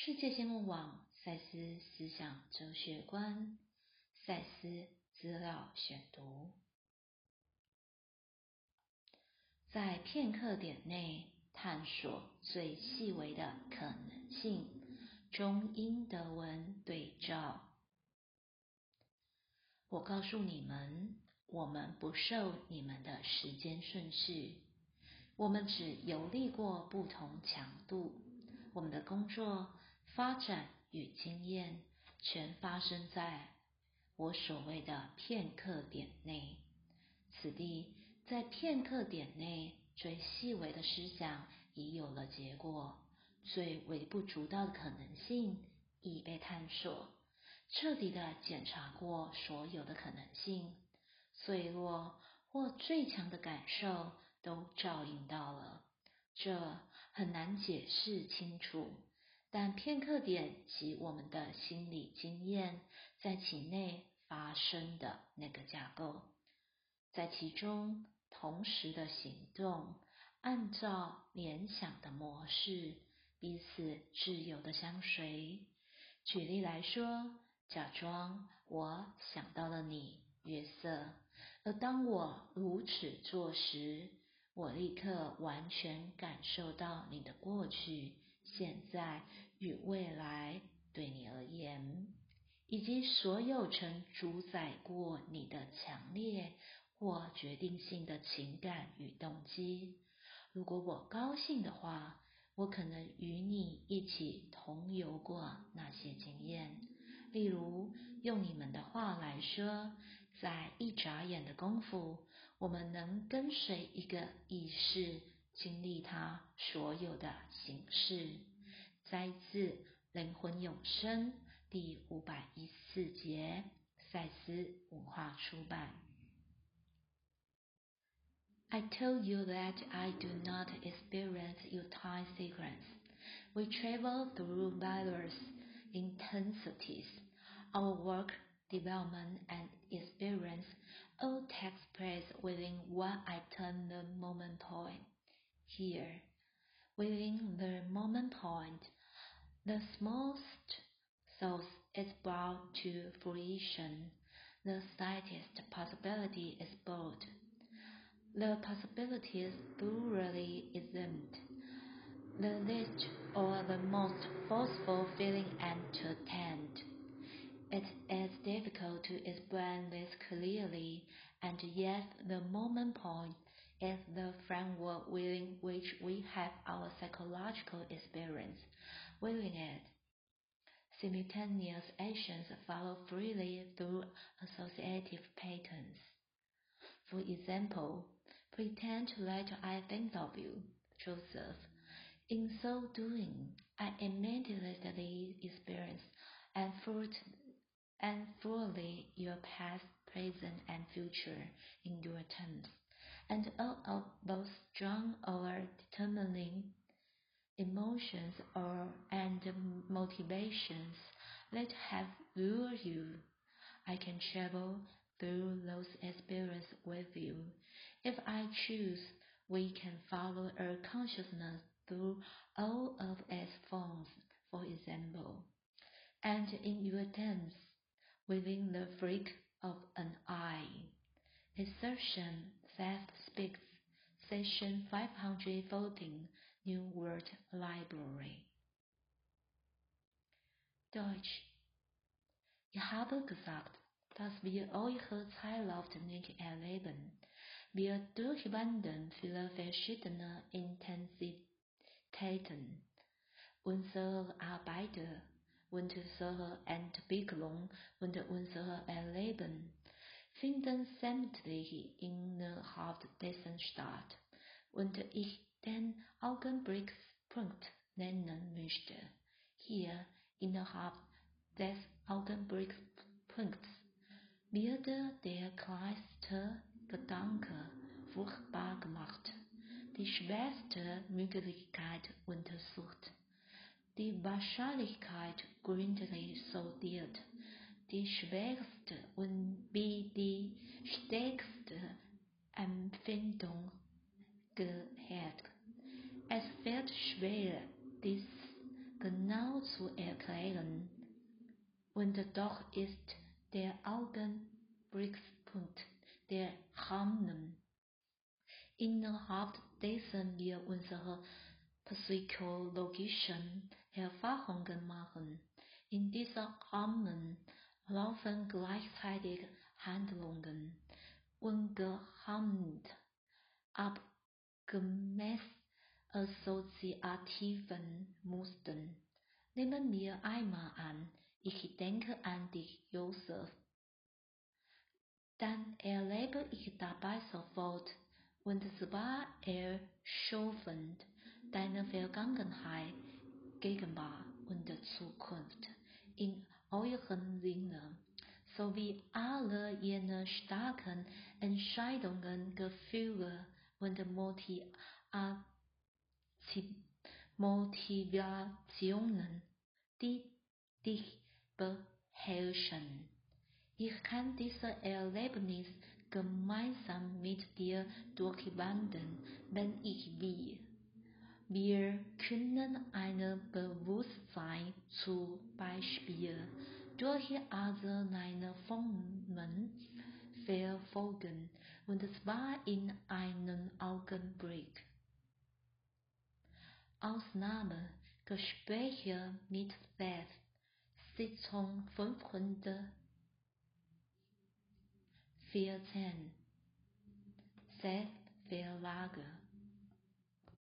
世界新闻网赛斯思想哲学观，赛斯资料选读，在片刻点内探索最细微的可能性。中英德文对照。我告诉你们，我们不受你们的时间顺序，我们只游历过不同强度。我们的工作、发展与经验，全发生在我所谓的片刻点内。此地，在片刻点内最细微的思想已有了结果，最微不足道的可能性已被探索。彻底的检查过所有的可能性，脆弱或最强的感受都照应到了。这很难解释清楚，但片刻点及我们的心理经验在其内发生的那个架构，在其中同时的行动，按照联想的模式，彼此自由的相随。举例来说。假装我想到了你，约瑟。而当我如此做时，我立刻完全感受到你的过去、现在与未来对你而言，以及所有曾主宰过你的强烈或决定性的情感与动机。如果我高兴的话，我可能与你一起同游过那些经验。例如，用你们的话来说，在一眨眼的功夫，我们能跟随一个意识经历它所有的形式。摘自《灵魂永生》第五百一十四节，赛斯文化出版。I told you that I do not experience your time sequence. We travel through various intensities. Our work, development, and experience all takes place within what I term the moment point. Here, within the moment point, the smallest source is brought to fruition. The slightest possibility is brought. The possibilities thoroughly exempt. The least or the most forceful feeling entertained. It is difficult to explain this clearly, and yet the moment point is the framework within which we have our psychological experience. Within it, simultaneous actions follow freely through associative patterns. For example, pretend to that I think of you, Joseph. In so doing, I immediately experience and fruit and fully your past, present, and future in your terms, and all of those strong or determining emotions or and motivations that have lured you. I can travel through those experiences with you. If I choose, we can follow our consciousness through all of its forms, for example. And in your terms, within the flick of an eye. Assertion Theft Speaks, Session 514, New World Library. Deutsch. Ich habe gesagt, dass wir eure Zeilauf nicht erleben. Wir durchwandern viele verschiedene Intensitäten. Unsere Arbeiter unsere Entwicklung und unser Erleben finden sämtlich innerhalb dessen statt und ich den Augenblickspunkt nennen möchte. Hier innerhalb des Augenblickspunkts wird der kleinste Gedanke fruchtbar gemacht, die schwerste Möglichkeit untersucht die Wahrscheinlichkeit gründlich sortiert, die schwächste und wie die stärkste Empfindung gehört. Es fällt schwer, dies genau zu erklären. Und doch ist der Augenblickspunkt der Rahmen, innerhalb dessen wir unsere psychologischen Erfahrungen machen. In dieser Rahmen laufen gleichzeitig Handlungen, ungehammt, abgemäß assoziativen Mustern. Nehmen wir einmal an, ich denke an dich, Josef. Dann erlebe ich dabei sofort, und zwar erschöpfend, deine Vergangenheit, Gegenwart und Zukunft in eurem Sinne, sowie alle jene starken Entscheidungen, Gefühle und Motivationen, die dich beherrschen. Ich kann dieses Erlebnis gemeinsam mit dir durchwandern, wenn ich will. Wir können ein Bewusstsein zum Beispiel durch Arzneiformen verfolgen, und zwar in einem Augenblick. Ausnahme Gespräche mit Beth, Sitzung 514 Selbstverlage